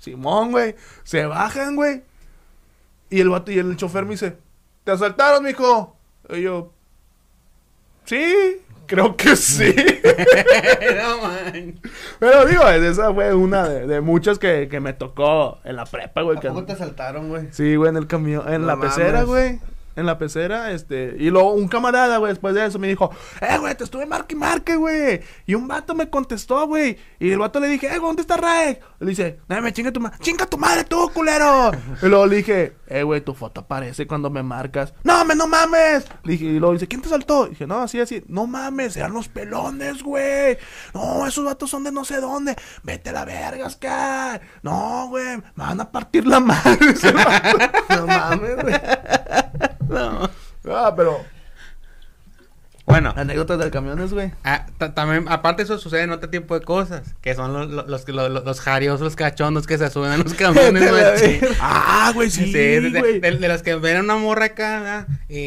Simón, güey. Se bajan, güey. Y el vato y el chofer me dice, ¿te asaltaron, mijo? Y yo, sí, creo que sí. <laughs> no, man. Pero digo, esa fue una de, de muchas que, que me tocó en la prepa, güey. ¿A que- poco te asaltaron, güey? Sí, güey, en el camión, en No la pecera, güey. En la pecera, este. Y luego un camarada, güey, después de eso me dijo, eh, güey, te estuve marque y marque, güey. Y un vato me contestó, güey. Y el vato le dije, eh, güey, ¿dónde está Raek? Le dice, no, me chinga tu madre. ¡Chinga tu madre tú, culero! y luego le dije, eh, güey, tu foto aparece cuando me marcas. ¡No, me, no mames! Le dije, y luego dice, ¿quién te saltó? Dije, no, así, así. No mames, eran los pelones, güey. No, esos vatos son de no sé dónde. Vete a la verga, Oscar. No, güey, me van a partir la madre. <laughs> No mames, güey. No. Ah, pero. Bueno, Anécdotas del camiones, güey. ah, ta- también, aparte eso sucede en otro tipo de cosas, que son los, los, los, los, los jariosos cachondos que se suben a los <laughs> camiones, güey. Ah, güey, sí, Sí, de, de- güey. de- de los que ven a una morra acá, ¿verdad? y,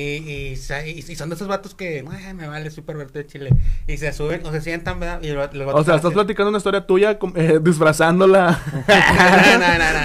y, sa- y- y son de esos vatos que, "Ay, me vale, soy pervertido de Chile, y se suben o se sientan, ¿verdad? Y los, los vatos O sea, estás platicando una historia tuya eh, disfrazándola. <laughs> no, no, no, no.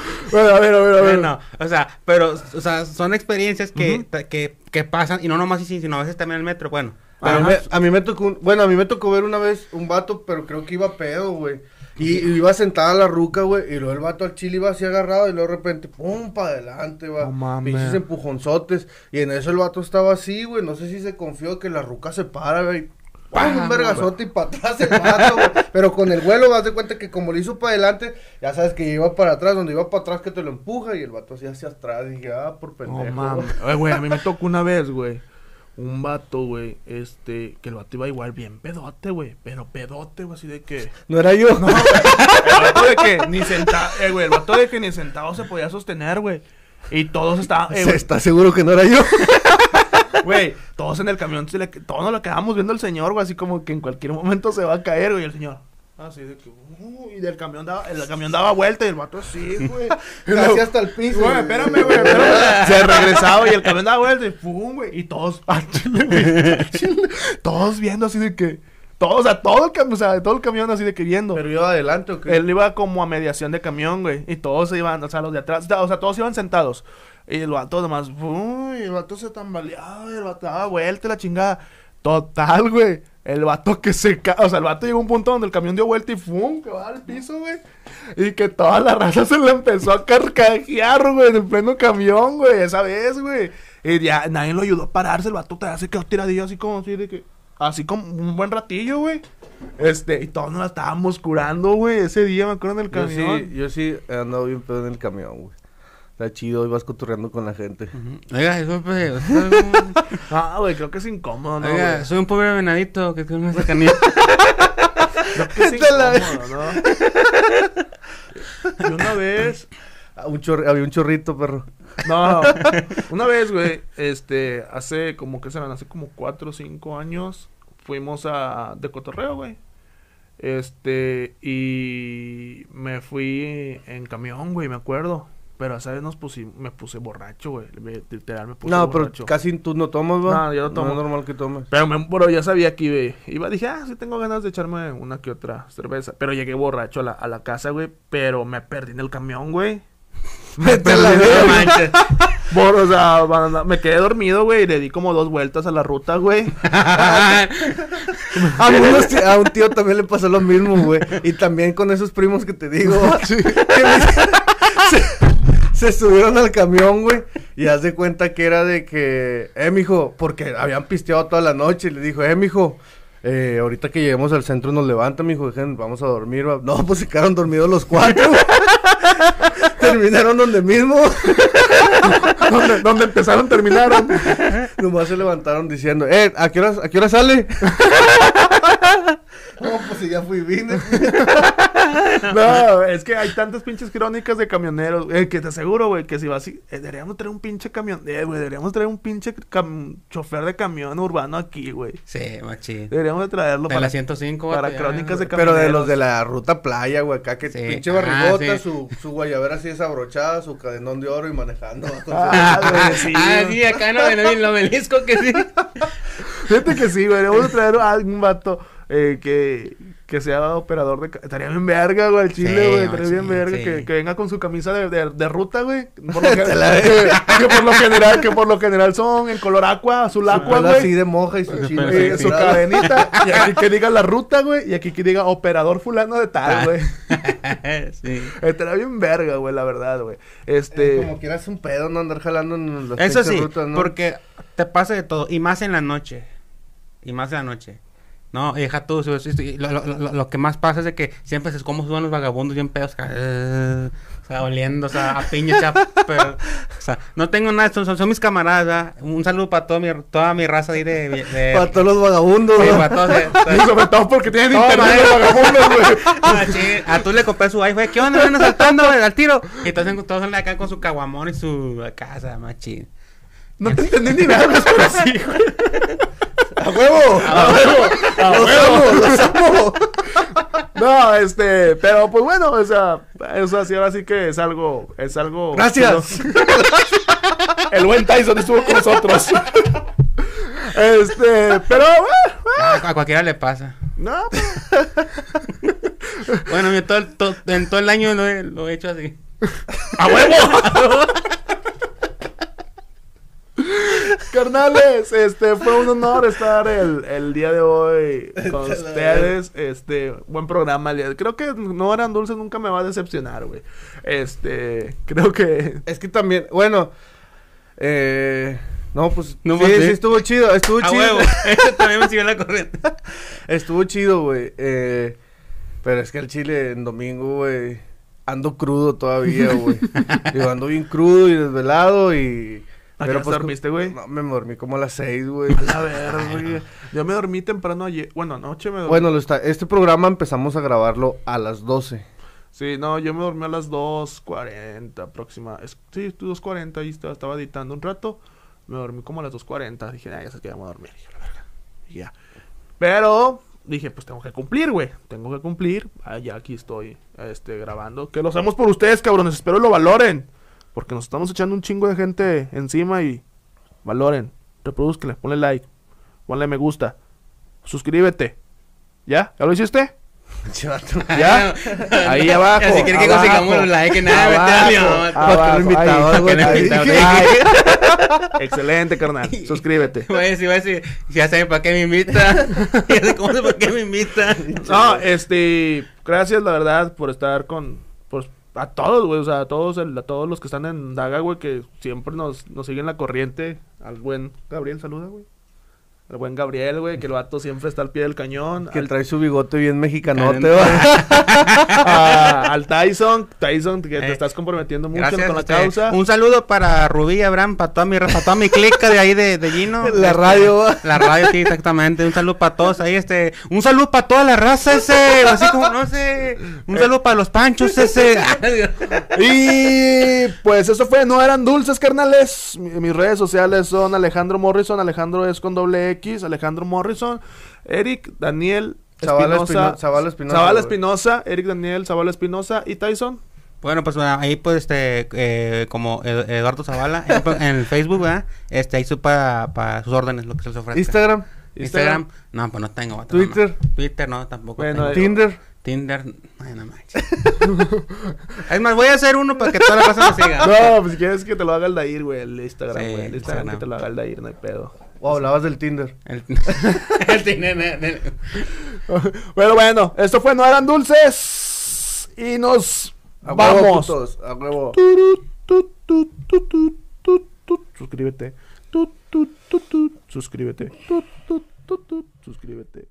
<laughs> bueno, a ver, a ver, a ver. Bueno, o sea, pero, o sea, son experiencias que, que, que pasan, y no nomás así, sino a veces también en el metro, bueno. A mí, me, a mí me tocó, un- bueno, a mí me tocó ver una vez un vato, pero creo que iba pedo, güey. Y, y iba sentada la ruca, güey, y luego el vato al chile iba así agarrado y luego de repente, pum, para adelante, va. No mames. Pinches empujonzotes. Y en eso el vato estaba así, güey, no sé si se confió que la ruca se para, güey. Ah, un vergazote y para atrás el vato, güey. Pero con el vuelo, vas de cuenta que como le hizo para adelante, ya sabes que iba para atrás, donde iba para atrás que te lo empuja y el vato así hacia atrás. Y dije, ah, por pendejo. No mames. Güey, a mí me tocó una vez, güey. Un vato, güey, este, que el vato iba igual bien pedote, güey. Pero pedote, güey, así de que. No era yo. El vato de que ni sentado, eh, güey, el vato de que ni sentado se podía sostener, güey. Y todos estaban, eh, Se güey, está seguro que no era yo. <laughs> güey, todos en el camión, se le- todos nos lo quedamos viendo al señor, güey, así como que en cualquier momento se va a caer, güey, el señor. Así de que, uh, y del camión daba, el camión daba vuelta y el vato así, güey. <laughs> Casi hasta el piso. Güey, espérame, güey, <laughs> espérame. Se regresaba y el camión daba vuelta y pum, güey. Y todos, <laughs> ah, chile, güey, ah, chile. Todos viendo así de que. Todos, o sea, todo el camión, o sea, todo el camión así de que viendo. Pero iba adelante o qué? Él iba como a mediación de camión, güey. Y todos se iban, o sea, los de atrás, o sea, todos iban sentados. Y el vato nomás, ¡pum! Y el vato se tambaleaba, el vato daba vuelta la chingada. Total, güey. El vato que se ca... O sea, el vato llegó a un punto donde el camión dio vuelta y ¡pum! Que va al piso, güey. Y que toda la raza se le empezó a carcajear, güey, en el pleno camión, güey, esa vez, güey. Y ya nadie lo ayudó a pararse, el vato todavía se quedó tiradillo así como así de que... Así como un buen ratillo, güey. Este, y todos nos la estábamos curando, güey, ese día, me acuerdo en el Yo camión. sí, yo sí he andado bien pedo en el camión, güey. Está chido, ibas coturreando con la gente. Oiga, eso, pues, <laughs> Ah, güey, creo que es incómodo, ¿no? oiga, soy un pobre venadito que tiene una cercanía. <laughs> Creo que es <laughs> incómodo, ¿no? Y una vez, Ah, un chor- había un chorrito, perro. no, una vez, güey, este, hace como que serán, hace como cuatro o cinco años, fuimos a, de cotorreo, güey. Este, y me fui en camión, güey, me acuerdo. Pero esa vez nos pusimos, me puse borracho, güey. Literal, me puse No, pero borracho. casi tú no tomas, ¿va? No, yo no tomo. es normal que tomes. Pero, me, pero ya sabía que iba, iba, dije, ah, sí tengo ganas de echarme una que otra cerveza. Pero llegué borracho a la, a la casa, güey, pero me perdí en el camión, güey. <laughs> Me <laughs> perdí, verga. no manches. Por, o sea, me quedé dormido, güey, y le di como dos vueltas a la ruta, güey. <laughs> A, un tío también le pasó lo mismo, güey. Y también con esos primos que te digo. que me- se, se subieron al camión, güey. Y haz de cuenta que era de que, eh, mijo, porque habían pisteado toda la noche. Y le dijo, eh, mijo, eh, ahorita que lleguemos al centro nos levanta, mijo, dejen, vamos a dormir. va". No, pues se quedaron dormidos los cuatro. <laughs> Terminaron donde mismo. <laughs> donde, donde empezaron, terminaron. Nomás se levantaron diciendo, eh, ¿a qué hora, a qué hora sale? <laughs> no, pues si ya fui vine. <laughs> No, es que hay tantas pinches crónicas de camioneros, eh, que te aseguro, güey, que si vas así, eh, deberíamos traer un pinche camión, eh, güey, deberíamos traer un pinche cam- chofer de camión urbano aquí, güey. sí, machín. Deberíamos de traerlo De para, la 105. para ya, crónicas de güey. Pero de camioneros. los de la ruta playa, güey, acá que Sí. pinche Ah, barrigota, sí. su, su guayabera así desabrochada, su cadenón de oro y manejando. <laughs> Ah, güey, sí. Ah, sí, acá no, en el obelisco que sí. Fíjate que sí, güey. Vamos a traer a algún vato eh, que, que sea operador de... Estaría bien verga, güey, el chile, Sí, güey. Estaría machín, bien verga. sí. Que, que venga con su camisa de, de, de ruta, güey. Por <laughs> lo que, que, que por lo general, que por lo general son en color aqua, azul Su aqua, pelo así güey. de moja y su chino. Eh, sí, su sí. cadenita. Y <laughs> aquí que diga la ruta, güey. Y aquí que diga operador fulano de Ah. tal, güey. <laughs> sí. Estaría bien verga, güey, la verdad, güey. Eh, Este... como quieras un pedo, no andar jalando en las Eso sí, rutas, ¿no? porque te pasa de todo. Y más en la noche. Y más en la noche. No, deja su- su- Lo, lo- lo- lo que más pasa es de que siempre es como suban los vagabundos bien pedos. eh, o sea, oliendo, o sea, a piña, o sea, <laughs> pero- o sea, no tengo nada, son, son, son mis camaradas, ¿verdad? Un saludo para toda mi, toda mi raza ahí de... de Para todos los vagabundos, sí, para todos, eh, <laughs> Y sobre todo porque tienen internet los vagabundos, güey. <laughs> Ah, A tú le compré su iPhone. ¿Qué onda? Ven asaltando güey, al tiro. Y entonces todos salen acá con su caguamón y su casa, machín. No te entendí ni nada, pero sí, güey. ¡A huevo! ¡A huevo! ¡A ¡Los huevo! ¡Los amo! No, este, pero pues bueno, o sea, eso así ahora sí que es algo, es algo. Gracias. <laughs> El buen Tyson estuvo con nosotros. Este, pero, eh, A, a cualquiera le pasa. no, Bueno, yo todo, en todo el año lo he, lo he hecho así. ¡A huevo! <laughs> <laughs> Carnales, este fue un honor estar el, el día de hoy con ustedes. Este, buen programa. Creo que no eran dulces, nunca me va a decepcionar, güey. Este, creo que. Es que también, bueno, eh, no, pues, No, sí, sí. sí estuvo chido, estuvo A chido. huevo. <laughs> También me siguió la corriente. <laughs> Estuvo chido, güey. Eh, pero es que el chile en domingo, güey, ando crudo todavía, güey. Digo, ando bien crudo y desvelado y... ¿A qué hora te dormiste, güey? No, me dormí como a las seis, güey. <laughs> A ver, güey. Yo me dormí temprano ayer. Bueno, anoche me dormí. Bueno, lo está, este programa empezamos a grabarlo a las 12. Sí, no, yo me dormí a las 2.40 próxima. Es, sí, 2.40 y estaba, estaba editando un rato. Me dormí como a las 2.40. Dije, "Ay, ya sé que vamos a dormir. Y yo, la verga. Y ya. Pero dije, pues tengo que cumplir, güey. Tengo que cumplir. Ah, ya aquí estoy este, grabando. Que lo hacemos por ustedes, cabrones. Espero lo valoren. Porque nos estamos echando un chingo de gente encima y valoren. Reproduzcale, ponle like. Ponle me gusta. Suscríbete. ¿Ya? ¿Ya lo hiciste? <laughs> ¿Ya? Ahí <laughs> abajo, Si quiere que consigamos los likes, nada, que Ay. <laughs> Excelente, carnal. Suscríbete. Voy a decir, voy a decir, ya saben para qué me invita. Ya sé cómo sé para qué me invita. No, este, gracias la verdad por estar con, a todos, güey, o sea, a todos, el- a todos los que están en Daga, güey, que siempre nos, nos siguen la corriente. Al buen Gabriel, saluda, güey. Al buen Gabriel, güey, que el vato siempre está al pie del cañón. Que al, trae su bigote bien mexicanote, Caliente. va. a- <laughs> al Tyson, Tyson, que te Eh, estás comprometiendo mucho Gracias. con la este, causa. Un saludo para Rubí y Abraham, para toda mi, para toda mi clica de ahí de, de Gino. <laughs> La Este, radio. La radio, sí, exactamente. Un saludo para todos ahí, este. Un saludo para toda la raza ese. Así como, no sé. Un saludo para los panchos ese. <laughs> Y pues eso fue, no eran dulces, carnales. Mi- mis redes sociales son Alejandro Morrison, Alejandro es con doble X, Alejandro Morrison, Eric, Daniel Zavala Espinosa, Espino- Zavala Espinosa, Eric Daniel, Zavala Espinosa y Tyson. Bueno, pues bueno, ahí pues este, eh, como Ed- Eduardo Zavala en, en el <laughs> Facebook, ¿verdad? Este, ahí para, sus órdenes, lo que se les ofrece. Instagram, Instagram, no, pues no tengo. Twitter. no. Twitter, no, tampoco. Bueno, tengo. Tinder. Tinder, ay, no manches. <laughs> es más, voy a hacer uno para que toda la raza me siga. <laughs> No, pues si quieres que te lo haga el Dair, güey, el Instagram, Sí, güey. El Instagram Instagram. que te lo haga el Dair, no hay pedo. O hablabas del Tinder. El, <laughs> el Tinder, el- el- Bueno, bueno, esto fue No eran dulces. Y nos A huevo, vamos. putos, a huevo. Suscríbete. Suscríbete. Suscríbete.